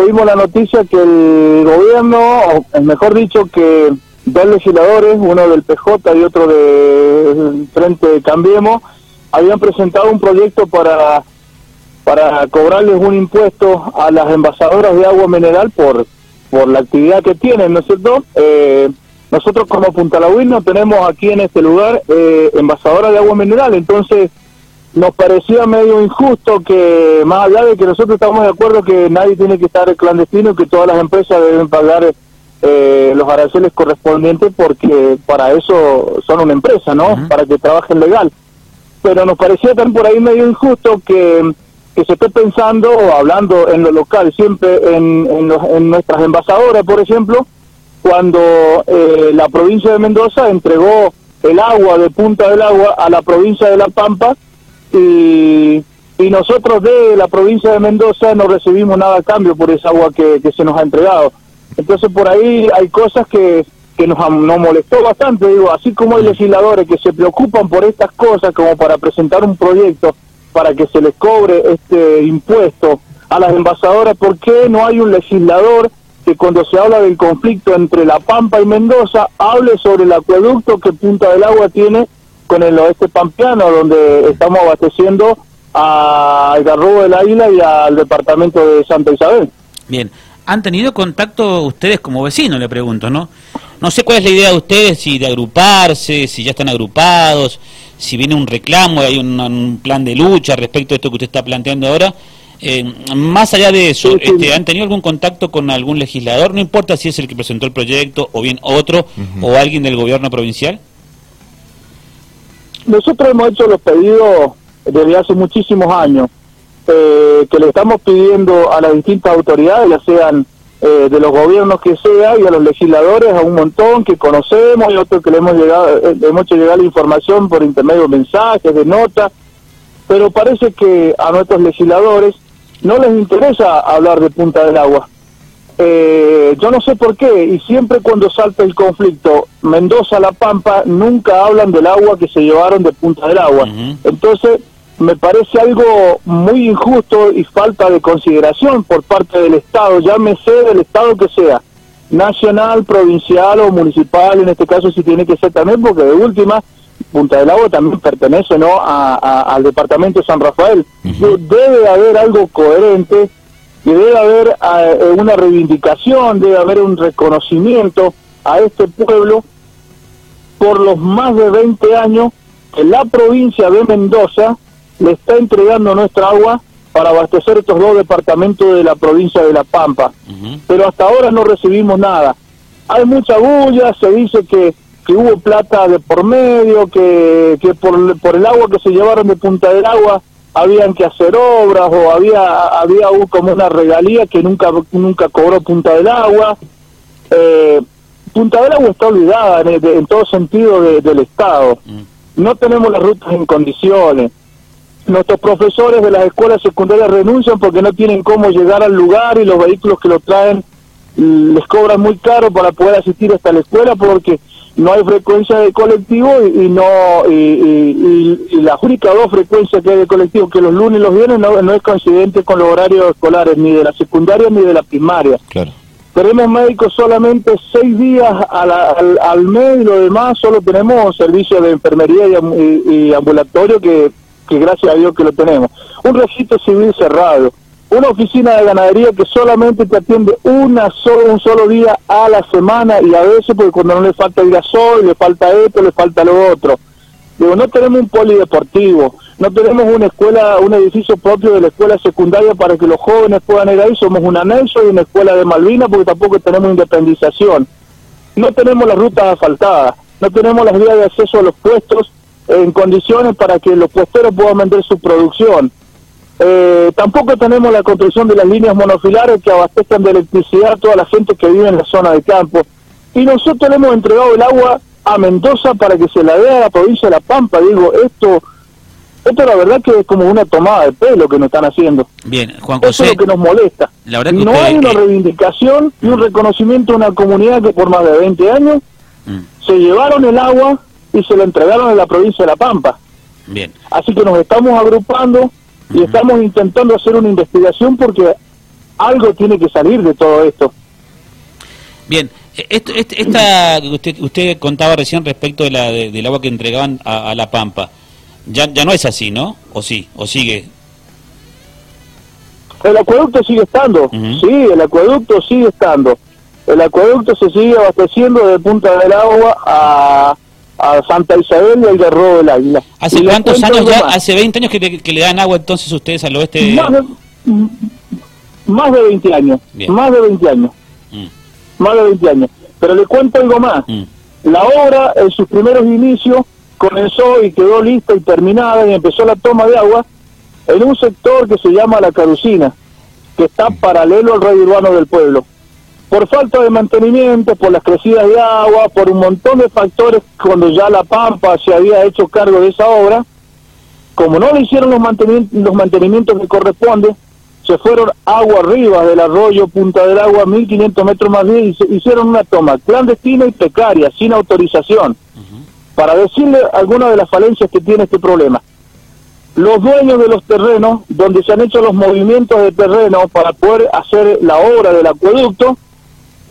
vimos la noticia que el gobierno, o mejor dicho, que dos legisladores, uno del PJ y otro de Frente Cambiemos, habían presentado un proyecto para para cobrarles un impuesto a las envasadoras de agua mineral por por la actividad que tienen, ¿no es cierto? Eh, nosotros como Punta Lahuín no tenemos aquí en este lugar eh, envasadoras de agua mineral, entonces nos parecía medio injusto que, más allá de que nosotros estamos de acuerdo que nadie tiene que estar clandestino y que todas las empresas deben pagar eh, los aranceles correspondientes porque para eso son una empresa, ¿no? Para que trabajen legal. Pero nos parecía también por ahí medio injusto que, que se esté pensando o hablando en lo local, siempre en, en, nuestras envasadoras, por ejemplo, cuando eh, la provincia de Mendoza entregó el agua de Punta del Agua a la provincia de La Pampa y, nosotros de la provincia de Mendoza no recibimos nada a cambio por esa agua que, se nos ha entregado. Entonces por ahí hay cosas que, que nos, nos molestó bastante, digo, así como hay legisladores que se preocupan por estas cosas como para presentar un proyecto para que se les cobre este impuesto a las envasadoras, ¿por qué no hay un legislador que cuando se habla del conflicto entre La Pampa y Mendoza hable sobre el acueducto que Punta del Agua tiene con el oeste pampeano, donde estamos abasteciendo al Garrobo del Águila y al departamento de Santa Isabel. Bien, ¿han tenido contacto ustedes como vecinos, le pregunto, no? No sé cuál es la idea de ustedes, si de agruparse, si ya están agrupados, si viene un reclamo, hay un, plan de lucha respecto a esto que usted está planteando ahora. Eh, más allá de eso, este, ¿han tenido algún contacto con algún legislador? No importa si es el que presentó el proyecto o bien otro o alguien del gobierno provincial. Nosotros hemos hecho los pedidos desde hace muchísimos años, eh, que le estamos pidiendo a las distintas autoridades, ya sean eh, de los gobiernos que sea, y a los legisladores, a un montón que conocemos, y otros que le hemos, llegado, eh, hemos hecho llegar la información por intermedio de mensajes, de notas, pero parece que a nuestros legisladores no les interesa hablar de Punta del Agua. Eh, yo no sé por qué, y siempre cuando salta el conflicto Mendoza-La Pampa, nunca hablan del agua que se llevaron de Punta del Agua. Entonces, me parece algo muy injusto y falta de consideración por parte del Estado, llámese del Estado que sea, nacional, provincial o municipal, en este caso si tiene que ser también, porque de última, Punta del Agua también pertenece no al departamento de San Rafael. Debe haber algo coherente y debe haber eh, una reivindicación, debe haber un reconocimiento a este pueblo por los más de 20 años que la provincia de Mendoza le está entregando nuestra agua para abastecer estos dos departamentos de la provincia de La Pampa. Pero hasta ahora no recibimos nada. Hay mucha bulla, se dice que, que hubo plata de por medio, que, que por, por el agua que se llevaron de Punta del Agua habían que hacer obras o había había como una regalía que nunca nunca cobró Punta del Agua. Eh, Punta del Agua está olvidada en, todo sentido del Estado. Mm. No tenemos las rutas en condiciones. Nuestros profesores de las escuelas secundarias renuncian porque no tienen cómo llegar al lugar y los vehículos que lo traen les cobran muy caro para poder asistir hasta la escuela porque no hay frecuencia de colectivo y, no y, la única dos frecuencias que hay de colectivo que los lunes y los viernes no, no es coincidente con los horarios escolares ni de la secundaria ni de la primaria. Claro. tenemos médicos solamente seis días al, al, mes y lo demás solo tenemos servicios de enfermería y, ambulatorio que, que gracias a Dios que lo tenemos. Un registro civil cerrado una oficina de ganadería que solamente te atiende una solo, un solo día a la semana y a veces porque cuando no le falta el gasol, le falta esto, le falta lo otro. Digo, no tenemos un polideportivo, no tenemos una escuela, un edificio propio de la escuela secundaria para que los jóvenes puedan ir ahí, somos un anexo y una escuela de Malvinas porque tampoco tenemos independización. No tenemos las rutas asfaltadas, no tenemos las vías de acceso a los puestos en condiciones para que los puesteros puedan vender su producción eh, tampoco tenemos la construcción de las líneas monofilares que abastezcan de electricidad a toda la gente que vive en la zona de campo. Y nosotros le hemos entregado el agua a Mendoza para que se la dé a la provincia de La Pampa. Digo, esto esto la verdad que es como una tomada de pelo que nos están haciendo. Bien, Juan José. Eso es lo que nos molesta. no hay una reivindicación y un reconocimiento de una comunidad que por más de 20 años mm. se llevaron el agua y se la entregaron a la provincia de La Pampa. Bien. Así que nos estamos agrupando y estamos intentando hacer una investigación porque algo tiene que salir de todo esto. Bien, e-, esto, este, esta usted, usted contaba recién respecto de la, del agua que entregaban a, La Pampa, ya, ya no es así, ¿no? ¿O sí? ¿O sigue? El acueducto sigue estando, sí, el acueducto sigue estando. El acueducto se sigue abasteciendo de Punta del Agua a, a Santa Isabel y al Garro del Águila. ¿Hace cuántos años ya? ¿Hace 20 años que, le dan agua entonces ustedes al oeste? Más de, más de 20 años, más de 20 años. Mm más de 20 años. Pero le cuento algo más. Mm. La obra, en sus primeros inicios, comenzó y quedó lista y terminada y empezó la toma de agua en un sector que se llama La Carucina, que está mm. paralelo al radio urbano del pueblo. Por falta de mantenimiento, por las crecidas de agua, por un montón de factores, cuando ya La Pampa se había hecho cargo de esa obra, como no le hicieron los mantenimientos, los mantenimientos que corresponden, se fueron agua arriba del arroyo Punta del Agua, 1500 metros más bien, y hicieron una toma clandestina y precaria, sin autorización, para decirle algunas de las falencias que tiene este problema. Los dueños de los terrenos, donde se han hecho los movimientos de terreno para poder hacer la obra del acueducto,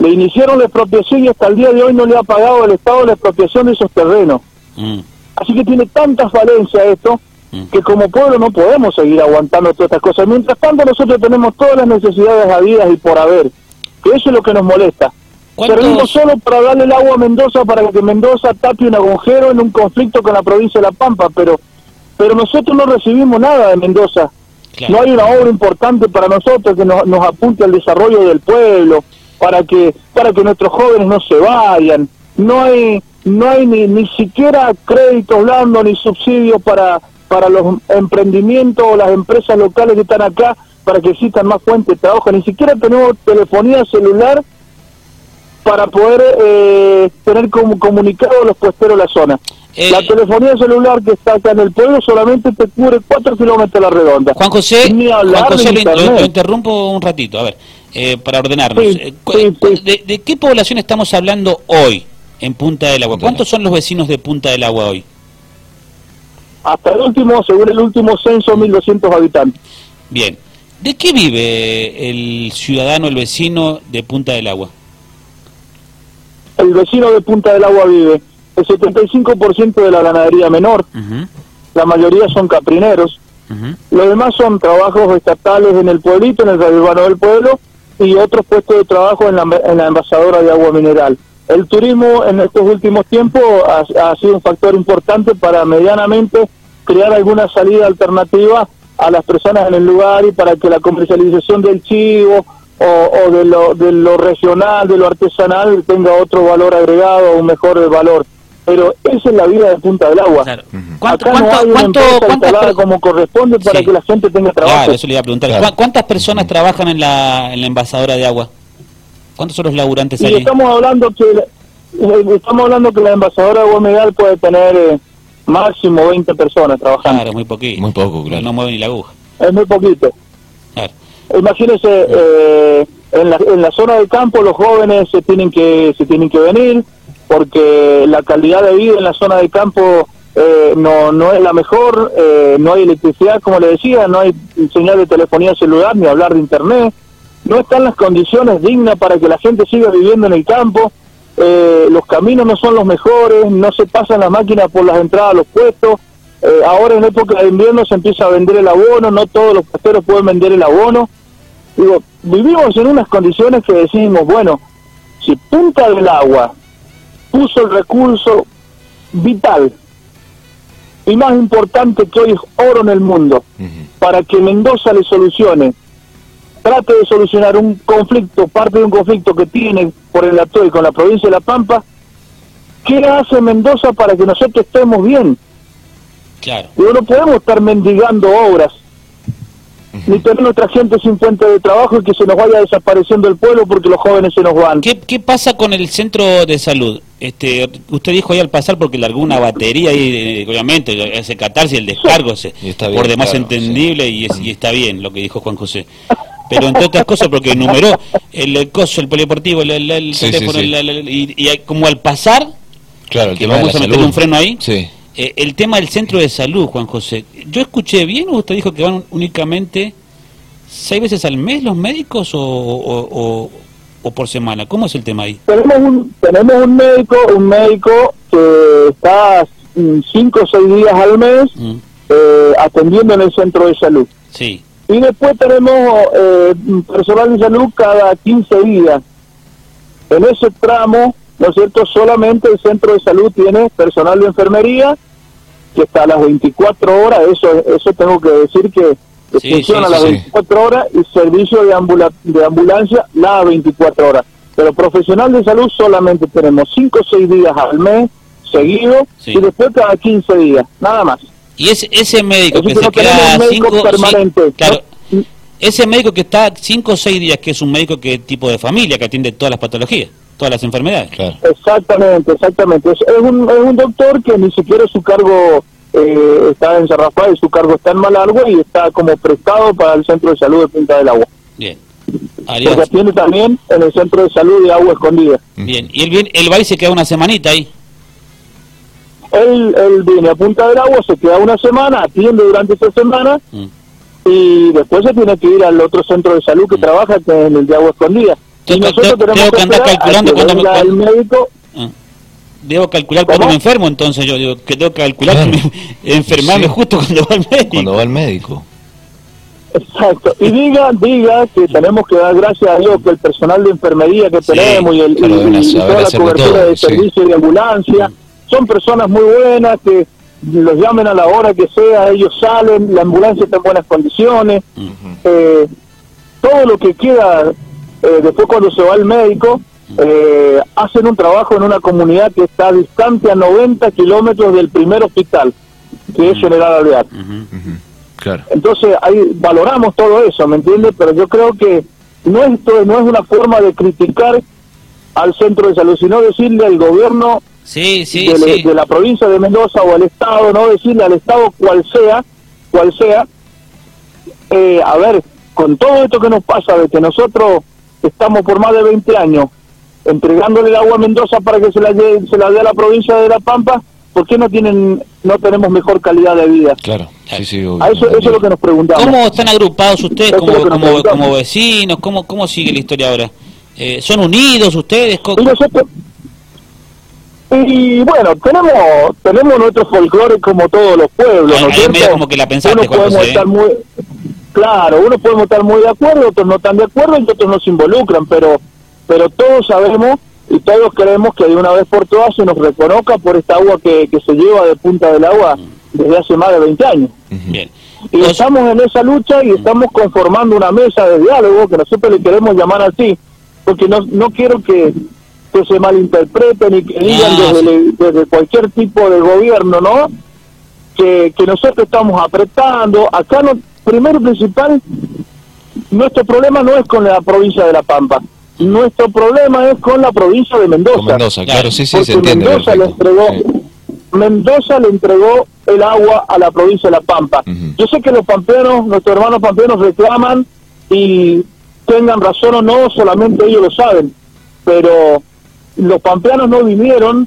le iniciaron la expropiación y hasta el día de hoy no le ha pagado el Estado la expropiación de esos terrenos. Mm. Así que tiene tantas falencias esto que como pueblo no podemos seguir aguantando todas estas cosas. Mientras tanto nosotros tenemos todas las necesidades habidas y por haber, que eso es lo que nos molesta. Servimos solo para darle el agua a Mendoza para que Mendoza tape un agujero en un conflicto con la provincia de La Pampa, pero pero nosotros no recibimos nada de Mendoza. No hay una obra importante para nosotros que nos, nos apunte al desarrollo del pueblo, para que para que nuestros jóvenes no se vayan. No hay no hay ni, ni siquiera créditos blandos ni subsidios para para los emprendimientos o las empresas locales que están acá para que existan más fuentes de trabajo. Ni siquiera tenemos telefonía celular para poder eh, tener como comunicado a los puesteros de la zona. La eh, telefonía celular que está acá en el pueblo solamente te cubre 4 kilómetros a la redonda. Juan José, Juan José lo, interrumpo un ratito, a ver, eh, para ordenarnos. de, ¿De qué población estamos hablando hoy en Punta del Agua? ¿Cuántos son los vecinos de Punta del Agua hoy? hasta el último, según el último censo, 1.200 habitantes. Bien. ¿De qué vive el ciudadano, el vecino de Punta del Agua? El vecino de Punta del Agua vive el 75% de la ganadería menor, la mayoría son caprineros, los demás son trabajos estatales en el pueblito, en el radio urbano del pueblo, y otros puestos de trabajo en la, en la envasadora de agua mineral. El turismo en estos últimos tiempos ha, sido un factor importante para medianamente crear alguna salida alternativa a las personas en el lugar y para que la comercialización del chivo o, de, lo, de lo regional, de lo artesanal, tenga otro valor agregado, un mejor valor. Pero esa es la vida de Punta del Agua. ¿Cuánto, Acá no hay una empresa como corresponde para que la gente tenga trabajo. Claro, eso le iba a preguntar. ¿Cuántas personas trabajan en la, en la envasadora de agua? ¿Cuántos son los laburantes ahí? Estamos hablando que eh, estamos hablando que la envasadora de agua puede tener eh, máximo 20 personas trabajando. Claro, muy poquito. Muy poco, claro. No mueve ni la aguja. Es muy poquito. Claro. Imagínense, eh, en, la, en la zona del campo los jóvenes se tienen que se tienen que venir porque la calidad de vida en la zona del campo no no es la mejor, no hay electricidad, como le decía, no hay señal de telefonía celular ni hablar de internet no están las condiciones dignas para que la gente siga viviendo en el campo, eh, los caminos no son los mejores, no se pasan las máquinas por las entradas a los puestos, eh, ahora en época de invierno se empieza a vender el abono, no todos los puesteros pueden vender el abono. Digo, vivimos en unas condiciones que decimos, bueno, si Punta del Agua puso el recurso vital y más importante que hoy es oro en el mundo, para que Mendoza le solucione trate de solucionar un conflicto, parte de un conflicto que tiene por el y con la provincia de La Pampa, ¿qué hace Mendoza para que nosotros estemos bien? Claro. no podemos estar mendigando obras, ni tener nuestra gente sin fuente de trabajo y que se nos vaya desapareciendo el pueblo porque los jóvenes se nos van. ¿Qué, qué pasa con el centro de salud? Este, usted dijo ahí al pasar porque largó una batería y obviamente ese catarse y el descargo se, por demás entendible y, y, está bien lo que dijo Juan José. Pero entre otras cosas porque enumeró el, coso, el polideportivo, el, el, teléfono, y, como al pasar, claro, que vamos a meter un freno ahí, eh, el tema del centro de salud, Juan José. ¿Yo escuché bien o usted dijo que van únicamente seis veces al mes los médicos o, o, o, por semana? ¿Cómo es el tema ahí? Tenemos un, tenemos un médico, un médico que está cinco o seis días al mes mm. eh, atendiendo en el centro de salud. Sí. Y después tenemos eh, personal de salud cada 15 días. En ese tramo, ¿no es cierto? Solamente el centro de salud tiene personal de enfermería que está a las 24 horas, eso eso tengo que decir que funciona a las 24 horas y servicio de, de ambulancia las 24 horas. Pero profesional de salud solamente tenemos 5 o 6 días al mes seguido y después cada 15 días, nada más. Y ese, ese médico que, se queda cinco, permanente, claro, ese médico que está 5 o 6 días, que es un médico que tipo de familia, que atiende todas las patologías, todas las enfermedades. Exactamente, exactamente. Es, un, es un doctor que ni siquiera su cargo eh, está en San Rafael, su cargo está en Malargüe y está como prestado para el Centro de Salud de Punta del Agua. Bien. Porque atiende también en el Centro de Salud de Agua Escondida. Bien, y él, él va y se queda una semanita ahí. Él, él viene a Punta del Agua, se queda una semana, atiende durante esa semana mm. y después se tiene que ir al otro centro de salud que mm. trabaja, que es el de Agua Escondida. Nosotros tenemos que, andar calculando cuando el médico. Ah. debo calcular cuando me enfermo, entonces yo digo que tengo que calcular enfermarme justo cuando va al médico. Cuando va al médico. Exacto. Y diga, diga que tenemos que dar gracias a Dios que el personal de enfermería que tenemos y, el, toda la cobertura de servicio de ambulancia, son personas muy buenas que los llamen a la hora que sea, ellos salen, la ambulancia está en buenas condiciones, eh, todo lo que queda eh, después cuando se va el médico, eh, hacen un trabajo en una comunidad que está distante a 90 kilómetros del primer hospital, que es General Alvear. Claro. Entonces ahí valoramos todo eso, ¿me entiendes? Pero yo creo que no, esto, no es una forma de criticar al centro de salud, sino decirle al gobierno sí, sí, de, la provincia de Mendoza o al Estado, no decirle al Estado cual sea, cual sea, eh, a ver, con todo esto que nos pasa, de que nosotros estamos por más de 20 años entregándole el agua a Mendoza para que se la, se la dé a la provincia de La Pampa, ¿por qué no tienen no tenemos mejor calidad de vida? Claro, sí, sí. eso, es lo que nos preguntamos. ¿Cómo están agrupados ustedes como, como, como, vecinos? ¿Cómo, ¿Cómo sigue la historia ahora? Eh, ¿Son unidos ustedes? Y nosotros, y bueno, tenemos tenemos nuestro folclore como todos los pueblos, ¿no es como que la pensaste uno podemos estar muy Claro, uno podemos estar muy de acuerdo, otros no están de acuerdo y otros no se involucran, pero pero todos sabemos y todos queremos que de una vez por todas se nos reconozca por esta agua que, que se lleva de punta del agua desde hace más de 20 años. Bien. Y estamos en esa lucha y estamos conformando una mesa de diálogo que nosotros le queremos llamar así, porque no, no quiero que que se malinterpreten y que digan ah, desde, cualquier tipo de gobierno, ¿no? Que, que nosotros estamos apretando. Acá, no, primero principal, nuestro problema no es con la provincia de La Pampa. Nuestro problema es con la provincia de Mendoza. Mendoza, claro, sí, sí, se entiende. Mendoza le entregó, Mendoza le entregó el agua a la provincia de La Pampa. Yo sé que los pampeanos, nuestros hermanos pampeanos reclaman y tengan razón o no, solamente ellos lo saben. Pero los pampeanos no vinieron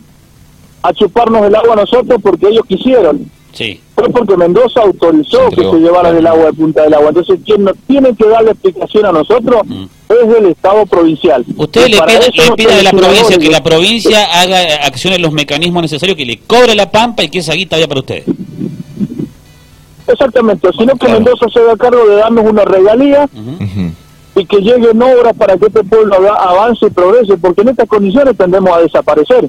a chuparnos el agua a nosotros porque ellos quisieron. Sí. Fue porque Mendoza autorizó que se llevaran el agua de Punta del Agua. Entonces, quien nos tiene que dar la explicación a nosotros mm. es el Estado provincial. Usted le pide, a la provincia que la provincia haga acciones los mecanismos necesarios, que le cobre la pampa y que esa guita vaya para ustedes. Exactamente, sino que Mendoza se haga cargo de darnos una regalía y que lleguen obras para que este pueblo avance y progrese, porque en estas condiciones tendemos a desaparecer.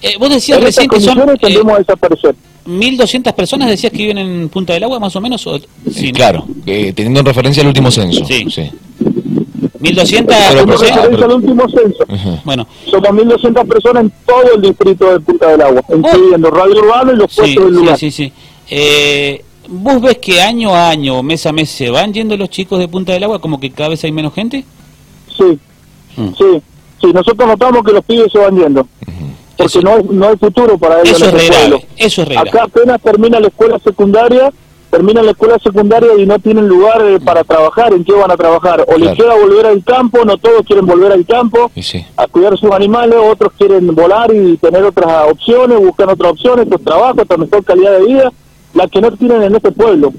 Eh, vos decías en recién estas condiciones que tendemos a desaparecer. 1.200 personas decías que viven en Punta del Agua, más o menos. O... Sí, claro, eh, teniendo en referencia el último censo. Sí. sí. 1.200 referencia al último censo. Bueno. Somos 1.200 personas en todo el distrito de Punta del Agua, oh. incluyendo Radio Urbano y los puestos del lugar. Sí, sí, sí. Eh, ¿Vos ves que año a año, mes a mes, se van yendo los chicos de Punta del Agua, como que cada vez hay menos gente? Sí, mm. sí, sí, nosotros notamos que los pibes se van yendo, porque no, no hay futuro para ellos. Eso es real, eso es real. Acá apenas termina la escuela secundaria, termina la escuela secundaria y no tienen lugar eh, para trabajar, ¿en qué van a trabajar? O les queda volver al campo, no todos quieren volver al campo a cuidar sus animales, otros quieren volar y tener otras opciones, buscan otras opciones, otros trabajos, otra mejor calidad de vida la que no tienen en este pueblo,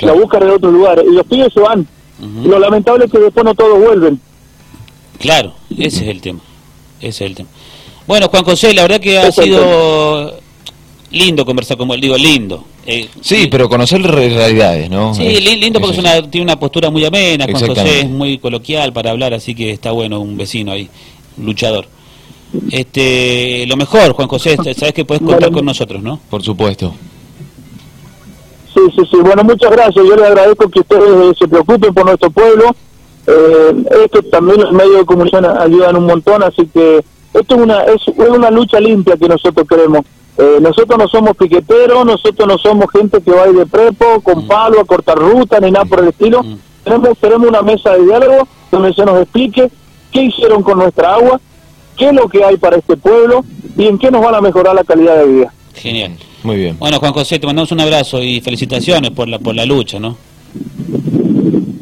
la buscan en otro lugar, y los pibes se van. Ujú. Lo lamentable es que después no todos vuelven. Claro, ese es el tema. Ese es el tema. Bueno, Juan José, la verdad que ha sido lindo conversar con vos, digo lindo. Eh, Sí, pero conocer re- realidades, ¿no? Sí, Es- li- lindo porque es una, tiene una postura muy amena, Juan José es muy coloquial para hablar, así que está bueno un vecino ahí, luchador. Este, lo mejor, Juan José, sabes que puedes contar con nosotros, ¿no? Por supuesto. Sí, sí, sí. Bueno, muchas gracias. Yo les agradezco que ustedes eh, se preocupen por nuestro pueblo. Eh, esto también los medios de comunicación ayudan un montón, así que esto es una es, es una lucha limpia que nosotros queremos. Eh, nosotros no somos piqueteros, nosotros no somos gente que va a ir de prepo, con palo, a cortar ruta, ni nada por el estilo. Mm. Tenemos, tenemos una mesa de diálogo donde se nos explique qué hicieron con nuestra agua, qué es lo que hay para este pueblo y en qué nos van a mejorar la calidad de vida. Genial. Muy bien. Bueno, Juan José, te mandamos un abrazo y felicitaciones por la por la lucha, ¿no?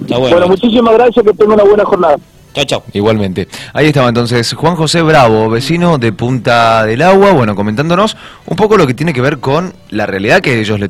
Está bueno. Bueno, muchísimas gracias, que tengan una buena jornada. Chao, chao. Igualmente. Ahí estaba entonces Juan José Bravo, vecino de Punta del Agua, bueno, comentándonos un poco lo que tiene que ver con la realidad que ellos le